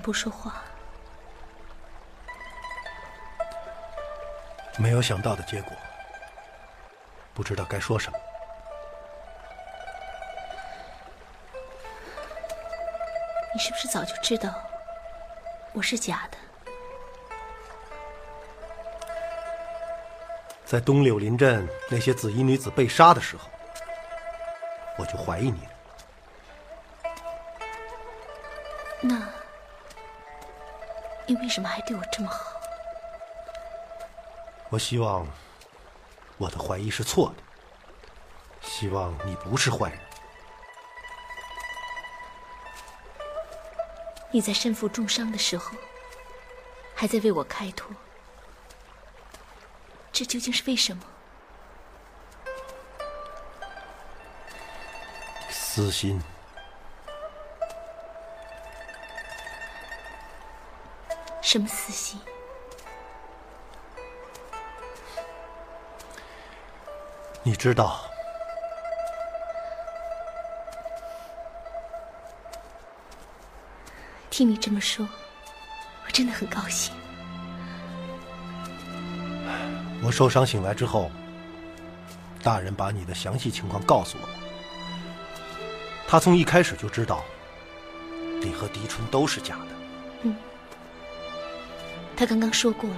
不说话？没有想到的结果，不知道该说什么。你是不是早就知道我是假的？在东柳林镇那些紫衣女子被杀的时候，我就怀疑你了。为什么还对我这么好？我希望我的怀疑是错的，希望你不是坏人。你在身负重伤的时候，还在为我开脱，这究竟是为什么？私心。什么私心？你知道，听你这么说，我真的很高兴。我受伤醒来之后，大人把你的详细情况告诉了我。他从一开始就知道，你和狄春都是假的。嗯，他刚刚说过了。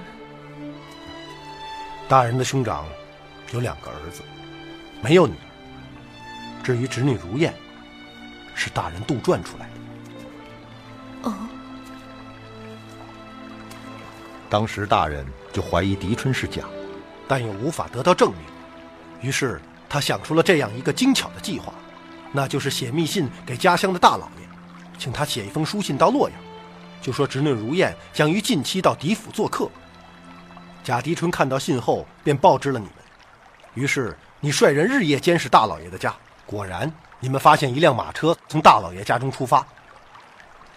大人的兄长有两个儿子，没有女儿。至于侄女如燕，是大人杜撰出来的。哦，当时大人就怀疑狄春是假，但又无法得到证明，于是他想出了这样一个精巧的计划，那就是写密信给家乡的大老爷，请他写一封书信到洛阳，就说侄女如燕将于近期到狄府做客。贾狄春看到信后，便报知了你们。于是你率人日夜监视大老爷的家，果然，你们发现一辆马车从大老爷家中出发，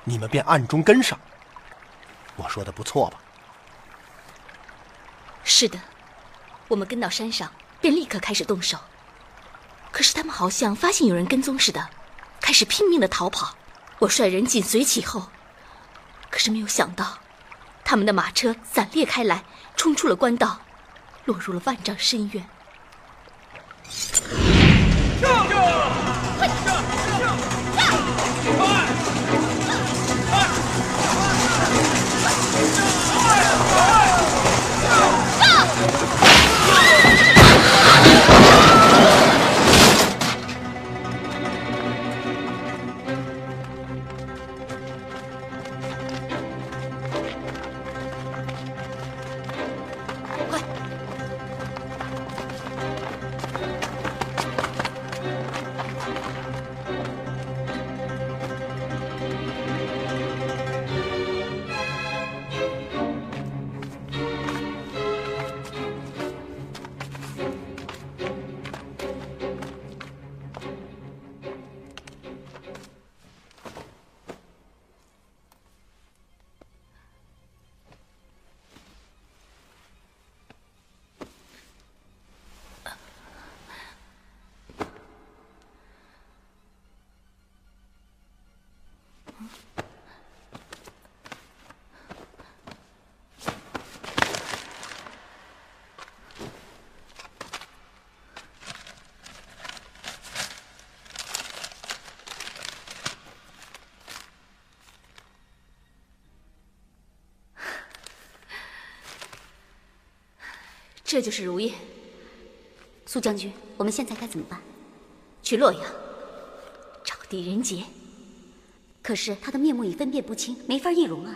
你们便暗中跟上。我说的不错吧？是的，我们跟到山上，便立刻开始动手。可是他们好像发现有人跟踪似的，开始拼命的逃跑。我率人紧随其后，可是没有想到，他们的马车散裂开来，冲出了官道，落入了万丈深渊。这就是如燕，苏将军，我们现在该怎么办？去洛阳找狄仁杰。可是他的面目已分辨不清，没法易容啊。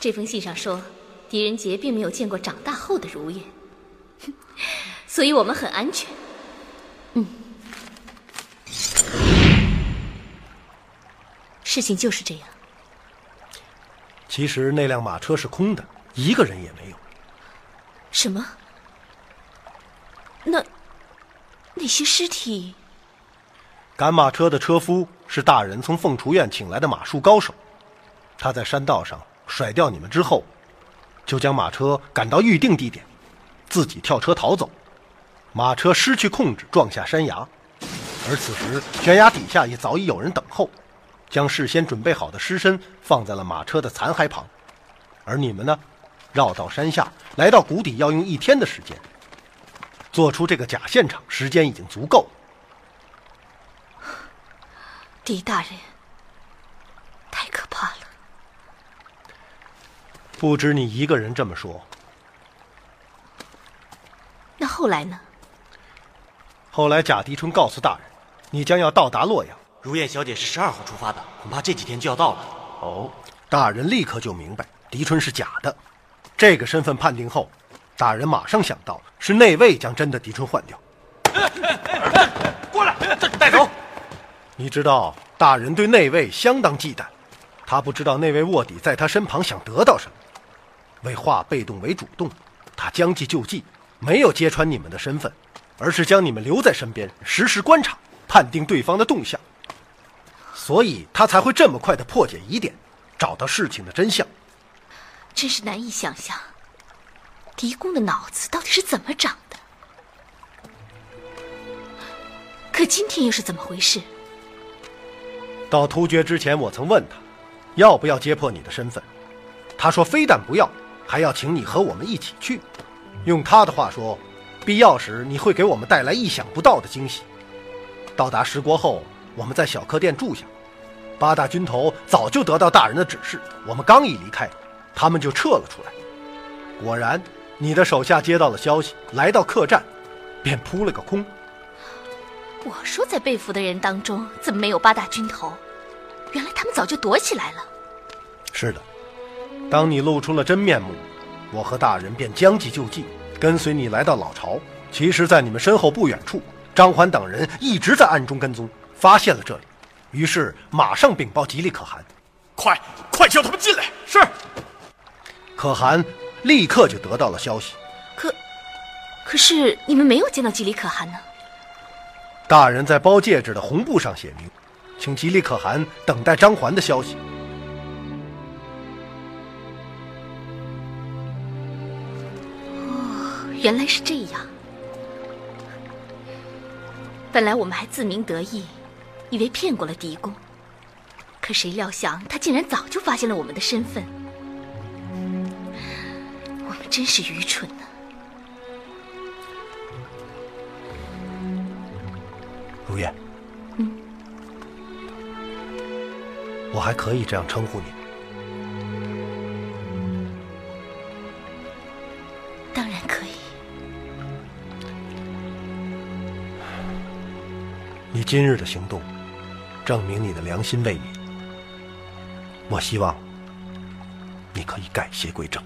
这封信上说，狄仁杰并没有见过长大后的如燕，所以我们很安全。嗯事情就是这样。其实那辆马车是空的，一个人也没有。什么？那那些尸体？赶马车的车夫是大人从凤雏院请来的马术高手，他在山道上甩掉你们之后，就将马车赶到预定地点，自己跳车逃走。马车失去控制，撞下山崖，而此时悬崖底下也早已有人等候，将事先准备好的尸身放在了马车的残骸旁。而你们呢，绕到山下，来到谷底，要用一天的时间做出这个假现场，时间已经足够。狄大人，太可怕了。不止你一个人这么说。那后来呢？后来贾迪春告诉大人，你将要到达洛阳。如燕小姐是十二号出发的，恐怕这几天就要到了。哦，大人立刻就明白迪春是假的。这个身份判定后，大人马上想到是内卫将真的狄春换掉。过来，这带走。你知道，大人对内卫相当忌惮，他不知道内卫卧底在他身旁想得到什么。为化被动为主动，他将计就计，没有揭穿你们的身份，而是将你们留在身边，实时观察、判定对方的动向。所以他才会这么快的破解疑点，找到事情的真相。真是难以想象，狄公的脑子到底是怎么长的？可今天又是怎么回事？到突厥之前，我曾问他，要不要揭破你的身份。他说非但不要，还要请你和我们一起去。用他的话说，必要时你会给我们带来意想不到的惊喜。到达十国后，我们在小客店住下。八大军头早就得到大人的指示，我们刚一离开，他们就撤了出来。果然，你的手下接到了消息，来到客栈，便扑了个空。我说，在被俘的人当中，怎么没有八大军头？原来他们早就躲起来了。是的，当你露出了真面目，我和大人便将计就计，跟随你来到老巢。其实，在你们身后不远处，张环等人一直在暗中跟踪，发现了这里，于是马上禀报吉利可汗。快，快叫他们进来！是。可汗立刻就得到了消息。可，可是你们没有见到吉利可汗呢？大人在包戒指的红布上写明，请吉利可汗等待张环的消息。哦，原来是这样。本来我们还自鸣得意，以为骗过了狄公，可谁料想他竟然早就发现了我们的身份。真是愚蠢呢。如燕，嗯，我还可以这样称呼你。当然可以。你今日的行动，证明你的良心未泯。我希望你可以改邪归正。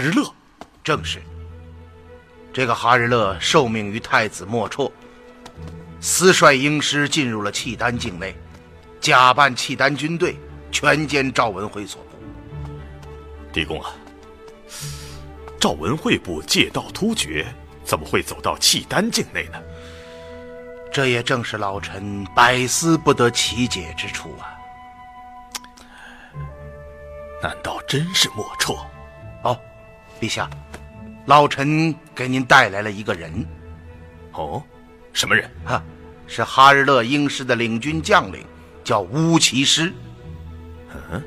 日乐，正是。这个哈日乐受命于太子莫绰，私率英师进入了契丹境内，假扮契丹军队，全歼赵文辉所部。狄公啊，赵文惠部借道突厥，怎么会走到契丹境内呢？这也正是老臣百思不得其解之处啊！难道真是莫绰？哦，陛下，老臣给您带来了一个人。哦，什么人？哈，是哈日勒英师的领军将领，叫乌骑师。嗯。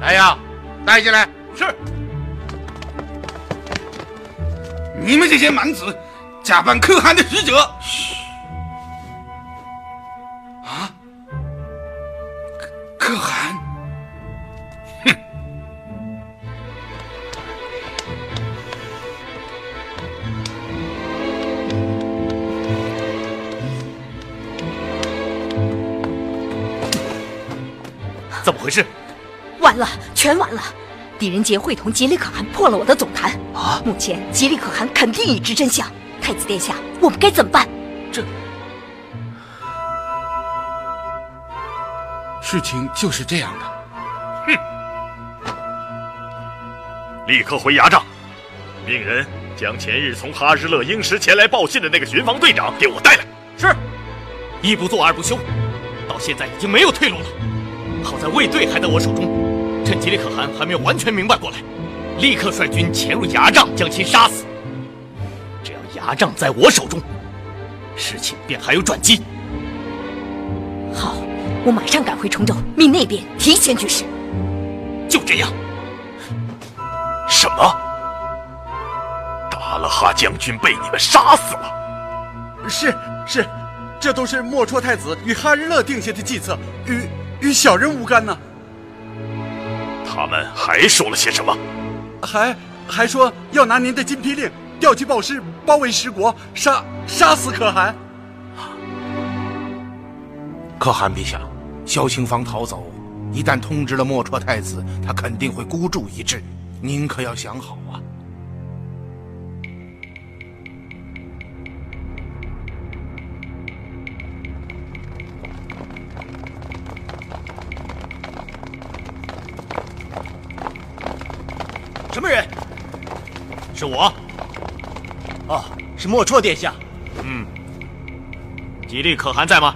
来呀，带进来。是。你们这些蛮子，假扮可汗的使者。嘘。啊？可汗？哼！怎么回事？完了，全完了！狄仁杰会同吉利可汗破了我的总坛啊！目前吉利可汗肯定已知真相。太子殿下，我们该怎么办？这事情就是这样的。哼！立刻回牙帐，命人将前日从哈日勒英石前来报信的那个巡防队长给我带来。是，一不做二不休，到现在已经没有退路了。好在卫队还在我手中。趁吉利可汗还没有完全明白过来，立刻率军潜入牙帐，将其杀死。只要牙帐在我手中，事情便还有转机。好，我马上赶回崇州，命那边提前去事。就这样。什么？达拉哈将军被你们杀死了？是是，这都是莫绰太子与哈日勒定下的计策，与与小人无干呢。他们还说了些什么？还还说要拿您的金批令调集暴师，包围十国，杀杀死可汗。可汗陛下，萧兴芳逃走，一旦通知了莫绰太子，他肯定会孤注一掷。您可要想好啊！什么人？是我。哦，是莫绰殿下。嗯。吉利可汗在吗？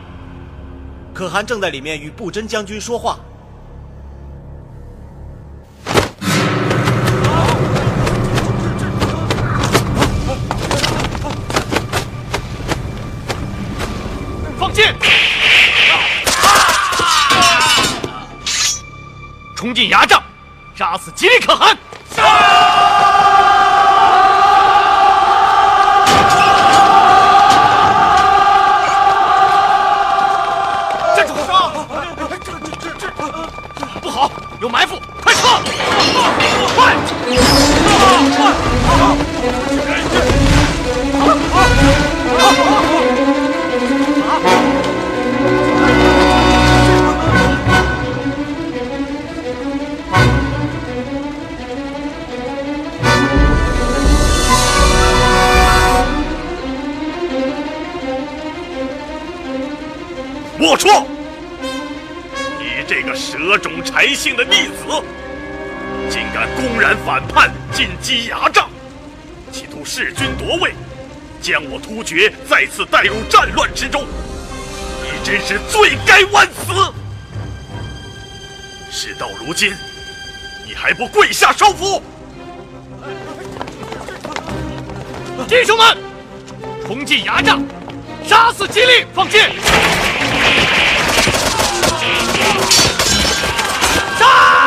可汗正在里面与布真将军说话。放箭！冲进牙帐，杀死吉利可汗！莫说，你这个蛇种柴姓的逆子，竟敢公然反叛，进击牙帐，企图弑君夺位，将我突厥再次带入战乱之中，你真是罪该万死！事到如今，你还不跪下收服？弟兄们，冲进牙帐，杀死吉利！放箭！弟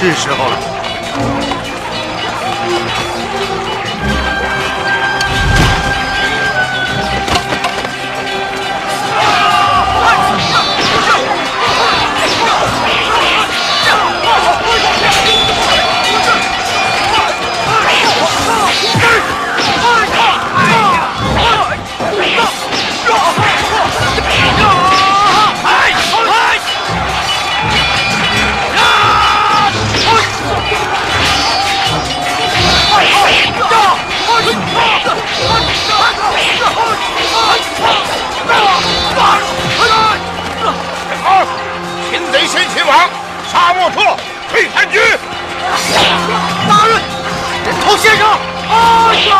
是时候了。先生！啊呀！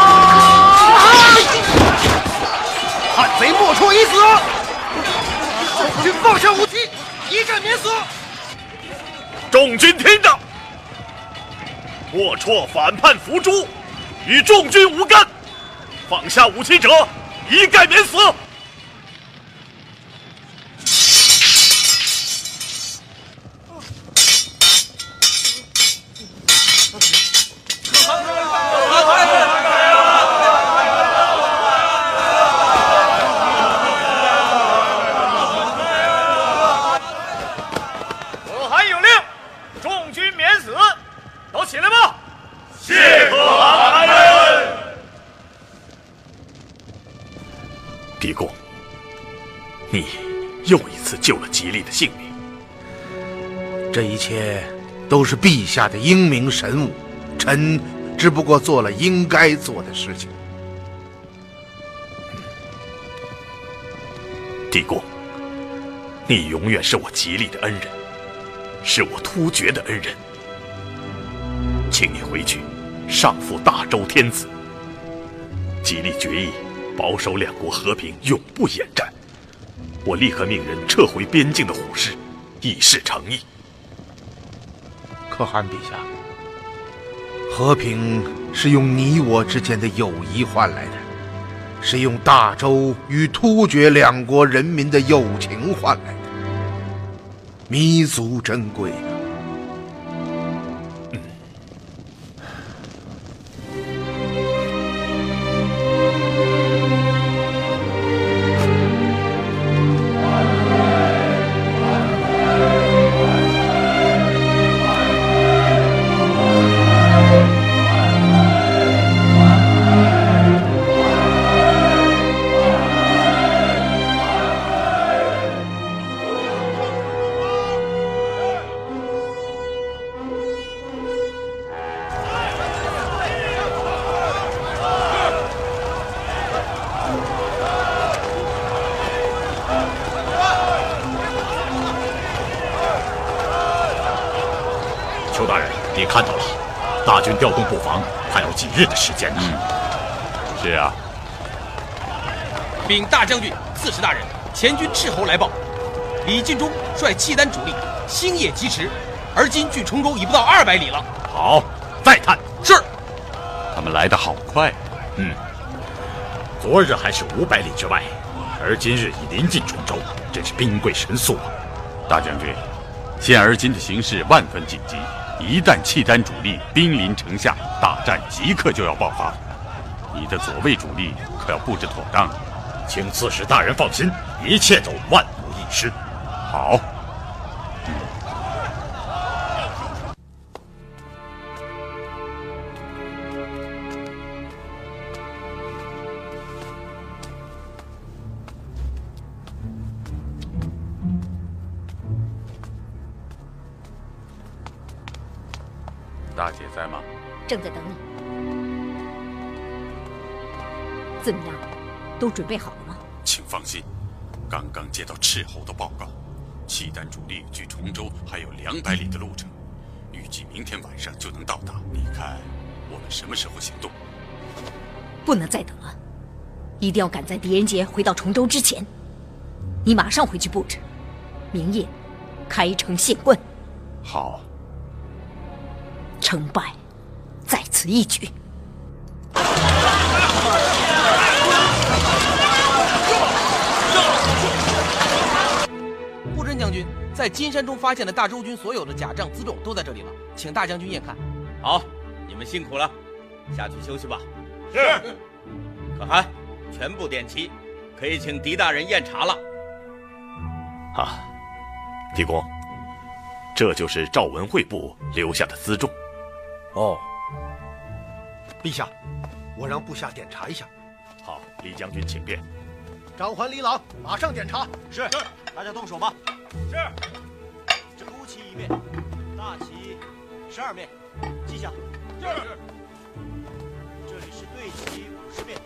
叛贼莫绰已死，众军放下武器，一战免死。众军听着，莫绰反叛伏诛，与众军无干，放下武器者，一概免死。是陛下的英明神武，臣只不过做了应该做的事情。帝公，你永远是我吉利的恩人，是我突厥的恩人。请你回去，上复大周天子。吉利决议保守两国和平，永不演战。我立刻命人撤回边境的虎视，以示诚意。可汗陛下，和平是用你我之间的友谊换来的，是用大周与突厥两国人民的友情换来的，弥足珍贵大将军、刺史大人，前军斥候来报，李进忠率契丹主力星夜疾驰，而今距崇州已不到二百里了。好，再探。是。他们来得好快。嗯，昨日还是五百里之外，而今日已临近崇州，真是兵贵神速啊！大将军，现而今的形势万分紧急，一旦契丹主力兵临城下，大战即刻就要爆发。你的左卫主力可要布置妥当。请刺史大人放心，一切都万无一失。好。都准备好了吗？请放心，刚刚接到斥候的报告，契丹主力距崇州还有两百里的路程，预计明天晚上就能到达。你看，我们什么时候行动？不能再等了，一定要赶在狄仁杰回到崇州之前。你马上回去布置，明夜开城献 quân。好。成败在此一举。布真将军在金山中发现的大周军所有的甲仗辎重都在这里了，请大将军验看。好，你们辛苦了，下去休息吧。是。可汗，全部点齐，可以请狄大人验查了。啊，狄公，这就是赵文惠部留下的辎重。哦，陛下，我让部下点查一下。好，李将军请便。张环、李朗，马上检查。是，大家动手吧。是。这孤旗一面，大旗十二面，记下。是。这里是对旗五十面，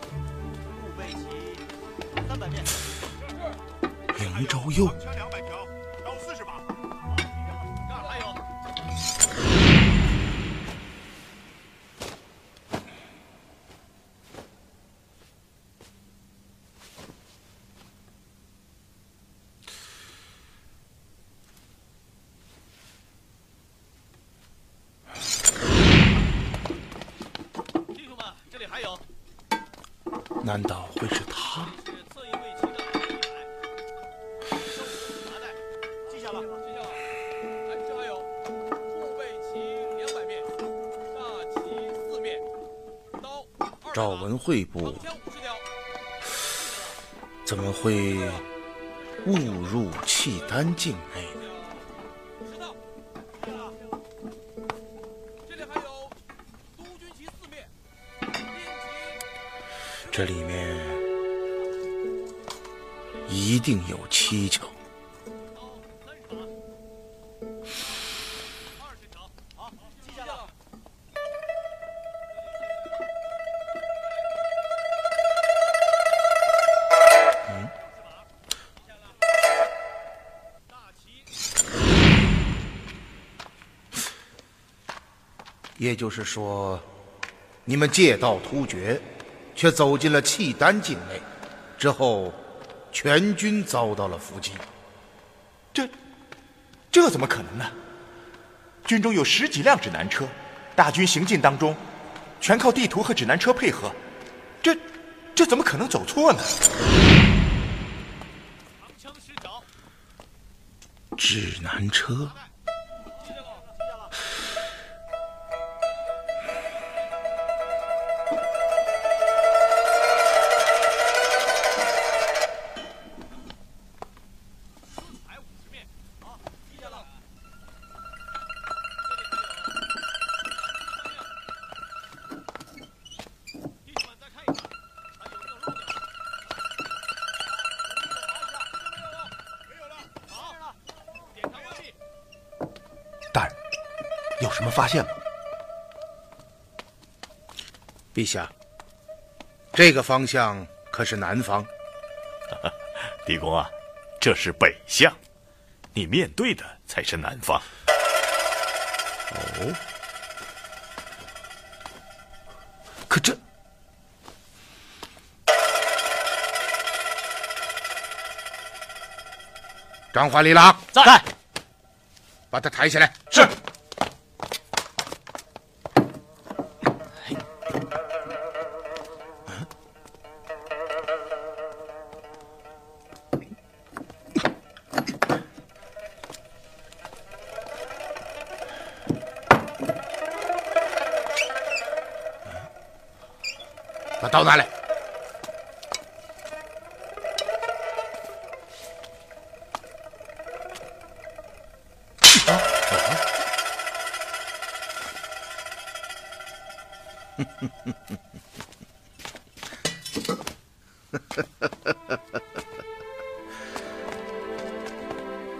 护背旗三百面。杨昭佑。枪两百条，赵文惠部怎么会误入契丹境内呢？这里面一定有蹊跷。也就是说，你们借道突厥，却走进了契丹境内，之后全军遭到了伏击。这，这怎么可能呢？军中有十几辆指南车，大军行进当中，全靠地图和指南车配合，这，这怎么可能走错呢？指南车。什么发现吗？陛下，这个方向可是南方。狄公啊，这是北向，你面对的才是南方。哦，可这……张华、李郎在，把他抬起来。把刀拿来。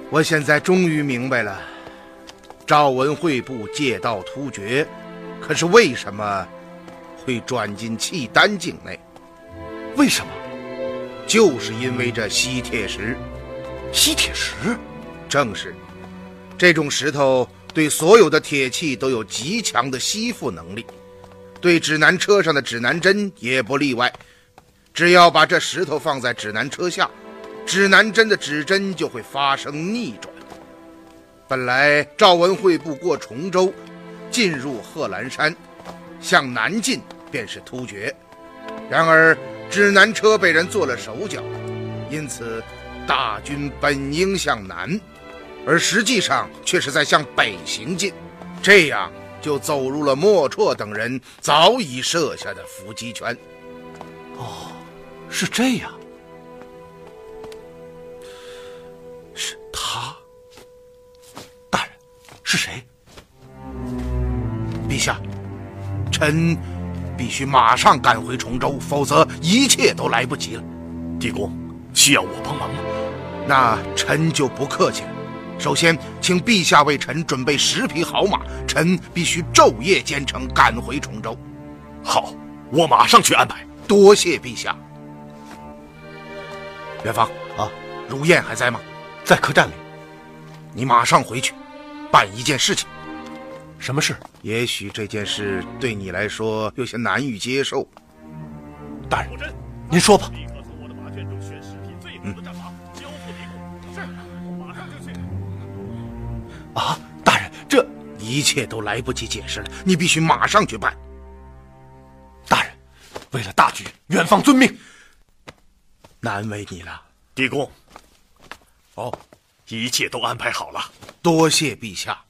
我现在终于明白了，赵文惠部借道突厥，可是为什么会转进契丹境内？为什么？就是因为这吸铁石。吸铁石，正是。这种石头对所有的铁器都有极强的吸附能力，对指南车上的指南针也不例外。只要把这石头放在指南车下，指南针的指针就会发生逆转。本来赵文惠部过崇州，进入贺兰山，向南进便是突厥。然而指南车被人做了手脚，因此大军本应向南，而实际上却是在向北行进，这样就走入了莫绰等人早已设下的伏击圈。哦，是这样。是他，大人，是谁？陛下，臣必须马上赶回崇州，否则一切都来不及了。地公，需要我帮忙吗？那臣就不客气了。首先，请陛下为臣准备十匹好马，臣必须昼夜兼程赶回崇州。好，我马上去安排。多谢陛下。元芳啊，如燕还在吗？在客栈里。你马上回去，办一件事情。什么事？也许这件事对你来说有些难以接受。大人，您说吧。嗯。啊，大人，这一切都来不及解释了，你必须马上去办。大人，为了大局，元芳遵命。难为你了，狄公。哦，一切都安排好了。多谢陛下。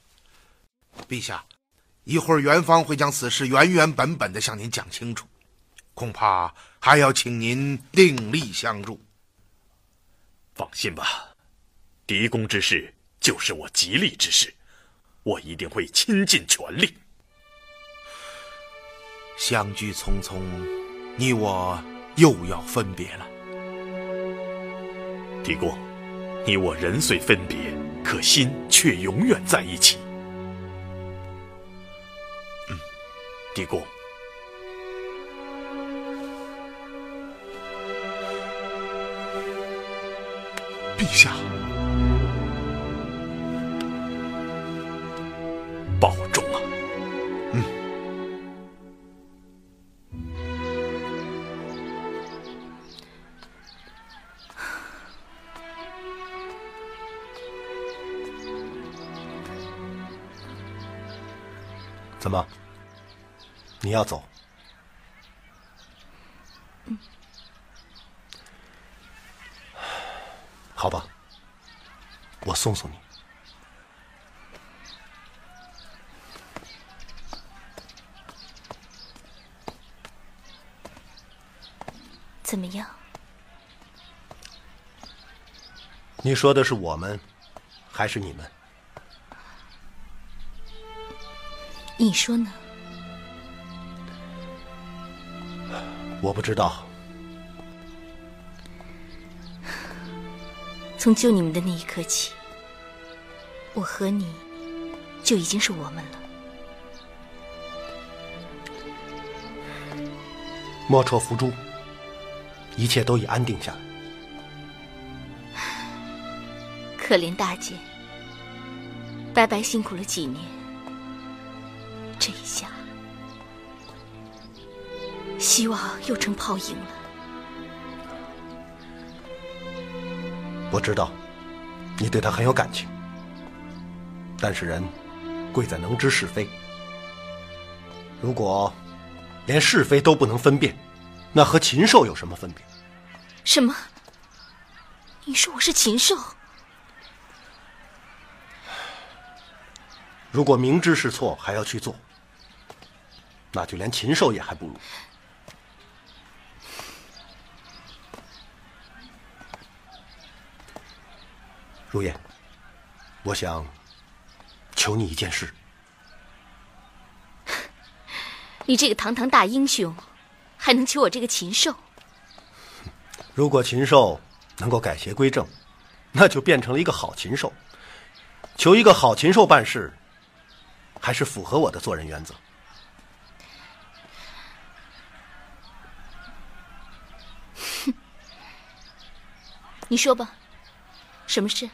陛下，一会儿元芳会将此事原原本本的向您讲清楚，恐怕还要请您鼎力相助。放心吧，狄公之事就是我吉利之事，我一定会倾尽全力。相聚匆匆，你我又要分别了。狄公，你我人虽分别，可心却永远在一起。狄公，陛下，你要走？好吧，我送送你。怎么样？你说的是我们，还是你们？你说呢？我不知道。从救你们的那一刻起，我和你就已经是我们了。莫愁伏诛，一切都已安定下来。可怜大姐，白白辛苦了几年，希望又成泡影了。我知道，你对他很有感情，但是人贵在能知是非。如果连是非都不能分辨，那和禽兽有什么分别？什么？你说我是禽兽？如果明知是错还要去做，那就连禽兽也还不如。如烟，我想求你一件事。你这个堂堂大英雄，还能求我这个禽兽？如果禽兽能够改邪归正，那就变成了一个好禽兽。求一个好禽兽办事，还是符合我的做人原则。你说吧，什么事？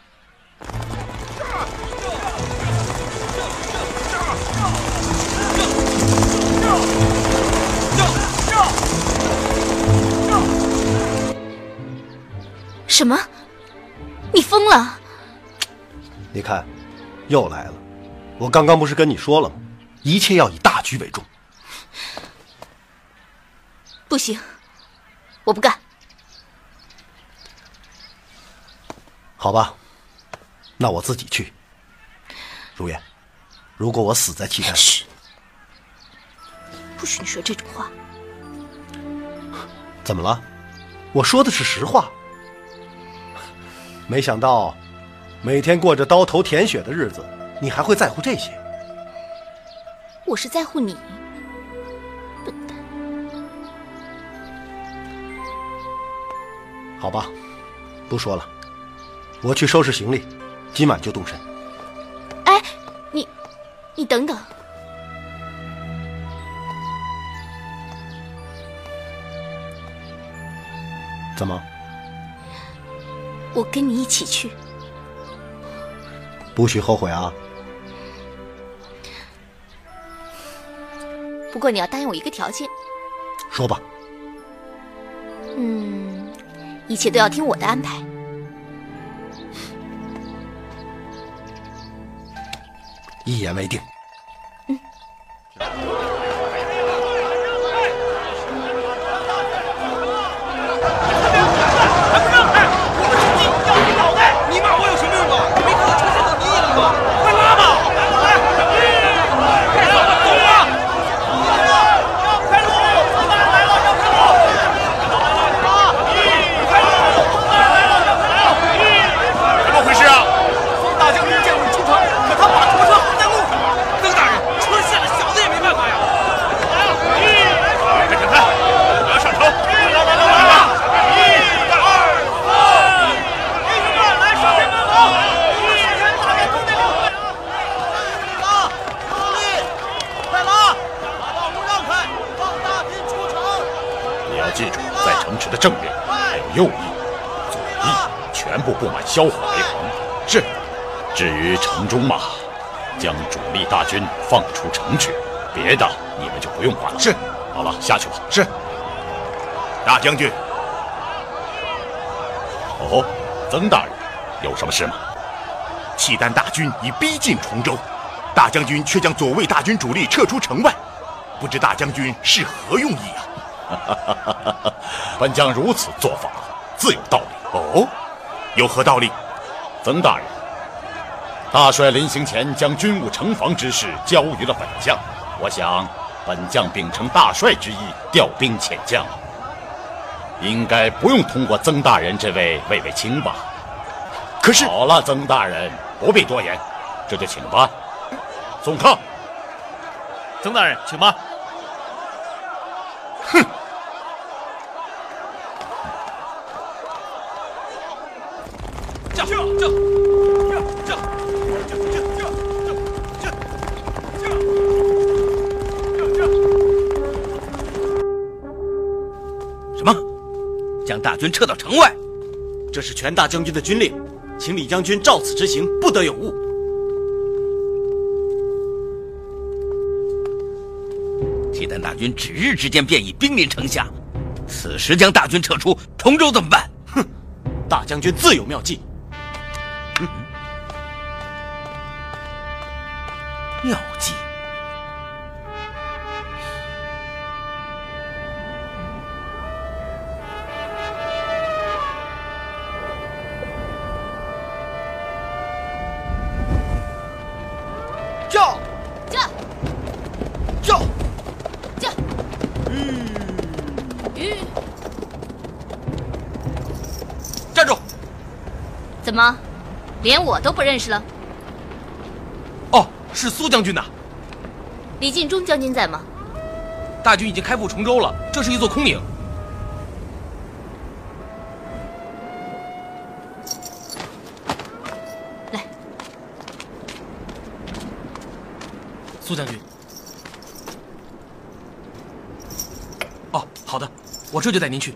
什么？你疯了？你看，又来了。我刚刚不是跟你说了吗？一切要以大局为重。不行，我不干。好吧，那我自己去。如烟，如果我死在契丹，不许你说这种话。怎么了？我说的是实话。没想到，每天过着刀头舔血的日子，你还会在乎这些？我是在乎你，笨蛋。好吧，不说了，我去收拾行李，今晚就动身。哎，你，你等等。怎么？我跟你一起去。不许后悔啊！不过你要答应我一个条件。说吧。嗯，一切都要听我的安排。一言为定。军放出城去，别的你们就不用管了。是。好了，下去吧。是。大将军。哦，曾大人，有什么事吗？契丹大军已逼近崇州，大将军却将左卫大军主力撤出城外，不知大将军是何用意啊？本将如此做法，自有道理。哦，有何道理？曾大人，大帅临行前将军务城防之事交于了本将，我想，本将秉承大帅之意，调兵遣将，应该不用通过曾大人这位卫卫卿吧？可是，好了，曾大人。不必多言，这就请吧。送客。曾大人，请吧。将大军撤到城外？这是全大将军的军令。请李将军照此执行，不得有误。契丹大军指日之间便已兵临城下，此时将大军撤出崇州怎么办？哼，大将军自有妙计。妙计。连我都不认识了？哦，是苏将军呐。李进忠将军在吗？大军已经开赴崇州了，这是一座空营。来，苏将军。哦，好的，我这就带您去。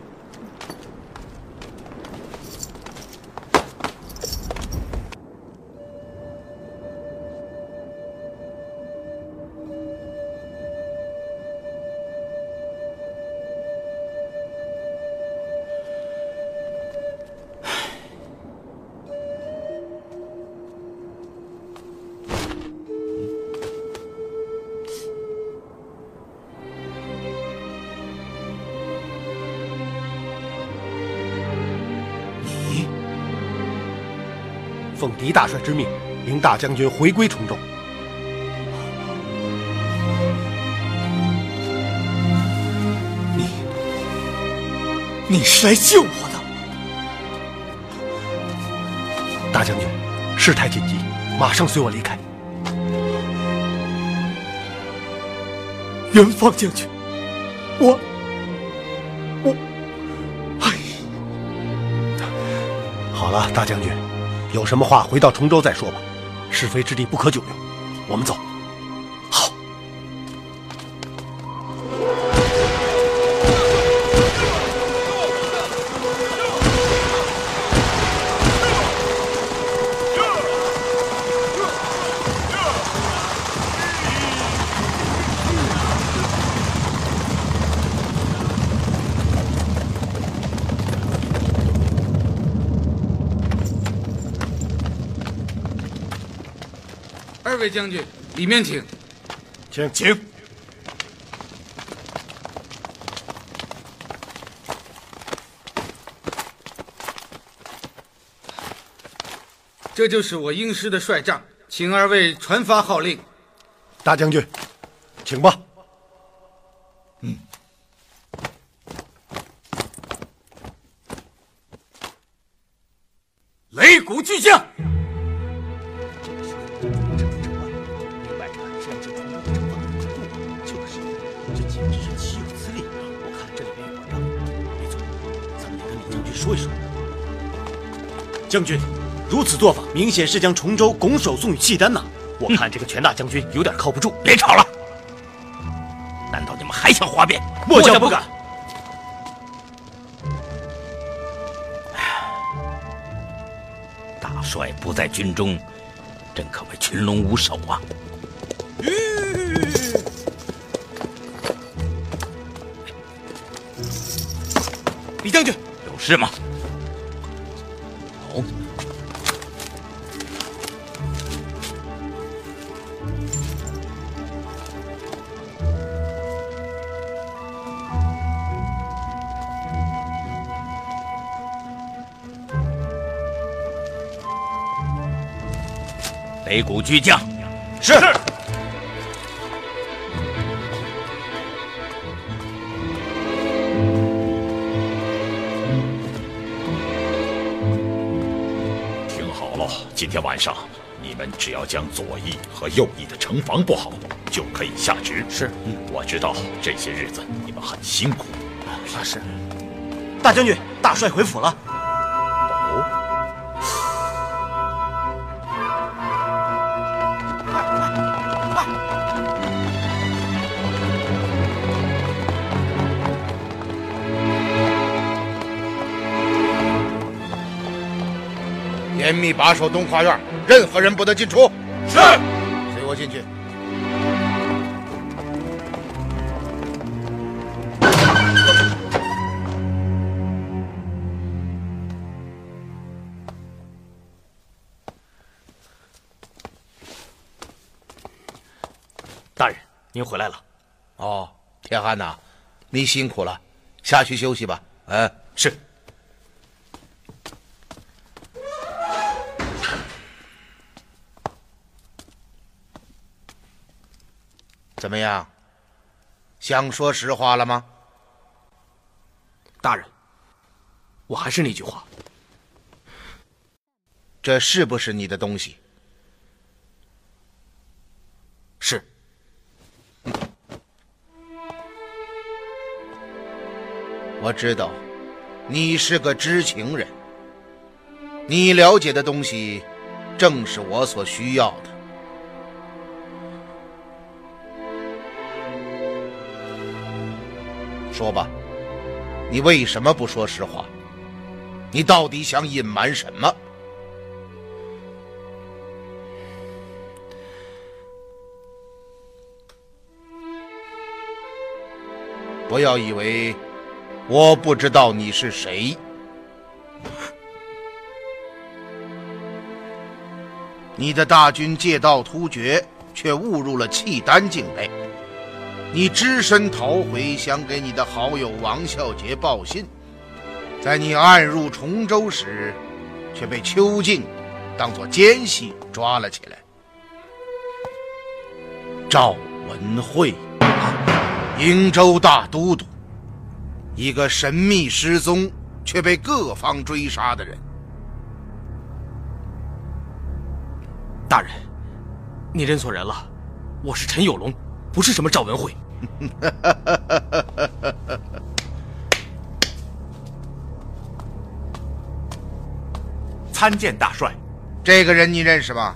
大帅之命，领大将军回归崇州。你，你是来救我的，大将军。事态紧急，马上随我离开。元芳将军，我，我，哎，好了，大将军。有什么话回到崇州再说吧，是非之地不可久留。我们走。二位将军，里面请，请请。这就是我英师的帅帐，请二位传发号令。大将军，请吧。这简直是岂有此理啊！我看这里面有文章。李总，咱们得跟李将军说一说。将军，如此做法明显是将崇州拱手送与契丹呐！我看这个权大将军有点靠不住。别吵了！难道你们还想哗变？末将不敢。大帅不在军中，真可谓群龙无首啊！将军，有事吗？哦，擂鼓巨将，是。听天晚上你们只要将左翼和右翼的城防布好，就可以下职。是，我知道这些日子你们很辛苦。啊，是。大将军，大帅回府了。严密把守东花院，任何人不得进出。是，随我进去。大人，您回来了。哦，铁汉呐，你辛苦了，下去休息吧。嗯，是。怎么样？想说实话了吗？大人，我还是那句话，这是不是你的东西？是。我知道，你是个知情人，你了解的东西，正是我所需要的。说吧，你为什么不说实话？你到底想隐瞒什么？不要以为我不知道你是谁。你的大军借道突厥，却误入了契丹境内。你只身逃回，想给你的好友王孝杰报信。在你暗入崇州时，却被邱静当作奸细抓了起来。赵文慧，瀛州大都督，一个神秘失踪却被各方追杀的人。大人，你认错人了，我是陈有龙，不是什么赵文慧。参见大帅。这个人你认识吗？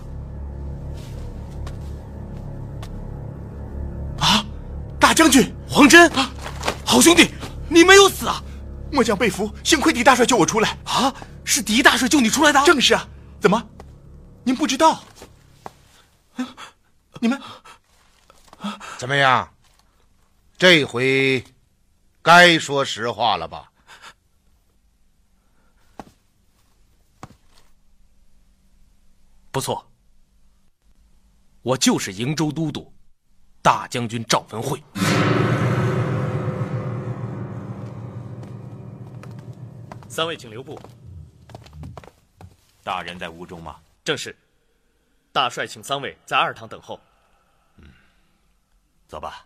啊，大将军黄真啊，好兄弟，你没有死啊！末将被俘，幸亏狄大帅救我出来。啊，是狄大帅救你出来的？正是啊。怎么，您不知道？你们怎么样？这回该说实话了吧？不错，我就是瀛州都督大将军赵文慧。三位请留步。大人在屋中吗？正是。大帅请三位在二堂等候。嗯，走吧。